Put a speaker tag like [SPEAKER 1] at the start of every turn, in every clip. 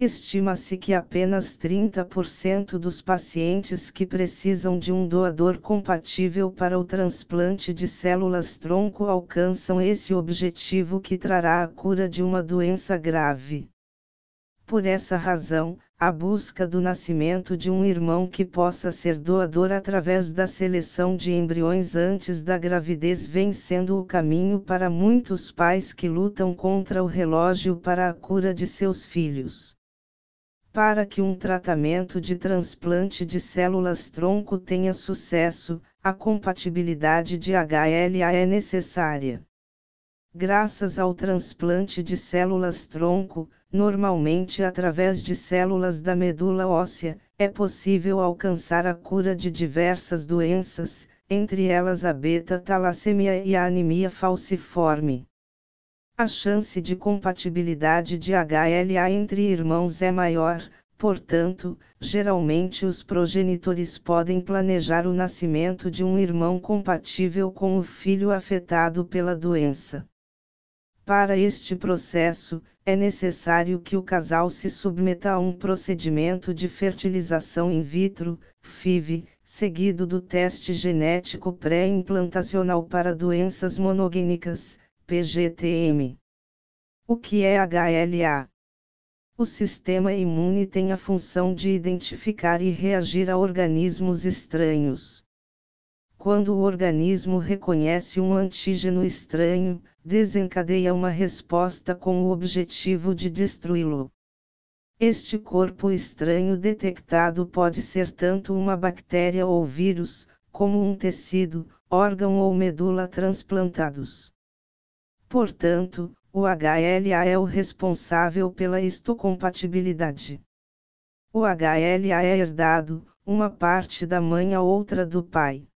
[SPEAKER 1] Estima-se que apenas 30% dos pacientes que precisam de um doador compatível para o transplante de células-tronco alcançam esse objetivo que trará a cura de uma doença grave. Por essa razão, a busca do nascimento de um irmão que possa ser doador através da seleção de embriões antes da gravidez vem sendo o caminho para muitos pais que lutam contra o relógio para a cura de seus filhos. Para que um tratamento de transplante de células-tronco tenha sucesso, a compatibilidade de HLA é necessária. Graças ao transplante de células-tronco, normalmente através de células da medula óssea, é possível alcançar a cura de diversas doenças, entre elas a beta-talassemia e a anemia falciforme. A chance de compatibilidade de HLA entre irmãos é maior, portanto, geralmente os progenitores podem planejar o nascimento de um irmão compatível com o filho afetado pela doença. Para este processo, é necessário que o casal se submeta a um procedimento de fertilização in vitro, FIV, seguido do teste genético pré-implantacional para doenças monogênicas, PGTM. O que é HLA? O sistema imune tem a função de identificar e reagir a organismos estranhos. Quando o organismo reconhece um antígeno estranho, desencadeia uma resposta com o objetivo de destruí-lo. Este corpo estranho detectado pode ser tanto uma bactéria ou vírus, como um tecido, órgão ou medula transplantados. Portanto, o HLA é o responsável pela histocompatibilidade. O HLA é herdado, uma parte da mãe a outra do pai.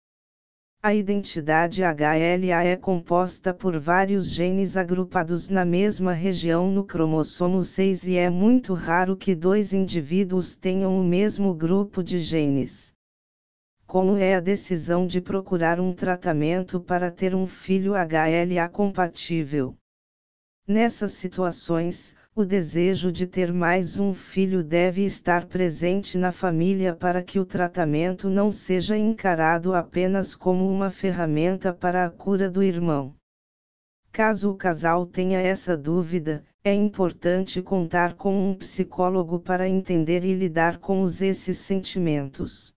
[SPEAKER 1] A identidade HLA é composta por vários genes agrupados na mesma região no cromossomo 6 e é muito raro que dois indivíduos tenham o mesmo grupo de genes como é a decisão de procurar um tratamento para ter um filho HLA compatível. Nessas situações, o desejo de ter mais um filho deve estar presente na família para que o tratamento não seja encarado apenas como uma ferramenta para a cura do irmão. Caso o casal tenha essa dúvida, é importante contar com um psicólogo para entender e lidar com os esses sentimentos.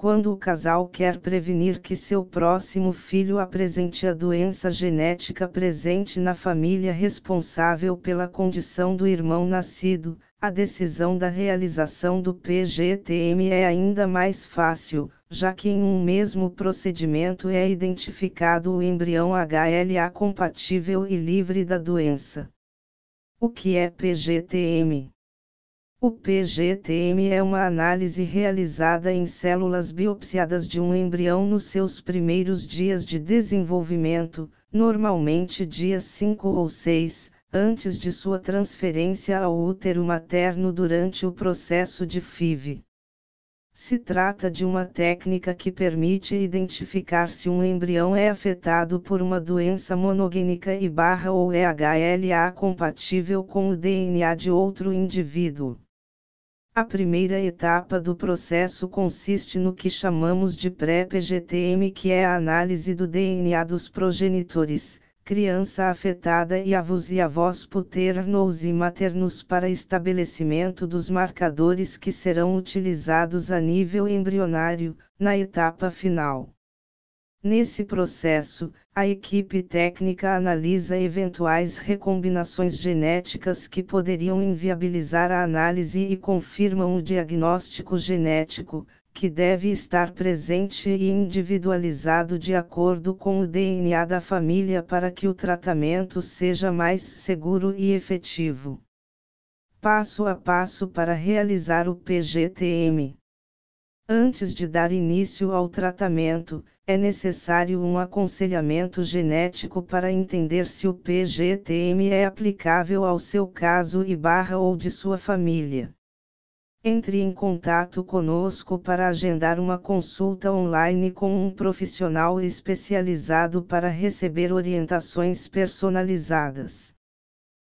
[SPEAKER 1] Quando o casal quer prevenir que seu próximo filho apresente a doença genética presente na família responsável pela condição do irmão nascido, a decisão da realização do PGTM é ainda mais fácil, já que em um mesmo procedimento é identificado o embrião HLA compatível e livre da doença. O que é PGTM? O PGTM é uma análise realizada em células biopsiadas de um embrião nos seus primeiros dias de desenvolvimento, normalmente dias 5 ou 6, antes de sua transferência ao útero materno durante o processo de FIV. Se trata de uma técnica que permite identificar se um embrião é afetado por uma doença monogênica e barra ou é HLA compatível com o DNA de outro indivíduo. A primeira etapa do processo consiste no que chamamos de pré-PGTM, que é a análise do DNA dos progenitores, criança afetada e avós e avós paternos e maternos para estabelecimento dos marcadores que serão utilizados a nível embrionário, na etapa final. Nesse processo, a equipe técnica analisa eventuais recombinações genéticas que poderiam inviabilizar a análise e confirmam o diagnóstico genético, que deve estar presente e individualizado de acordo com o DNA da família para que o tratamento seja mais seguro e efetivo. Passo a passo para realizar o PGTM. Antes de dar início ao tratamento, é necessário um aconselhamento genético para entender se o PGTM é aplicável ao seu caso e barra ou de sua família. Entre em contato conosco para agendar uma consulta online com um profissional especializado para receber orientações personalizadas.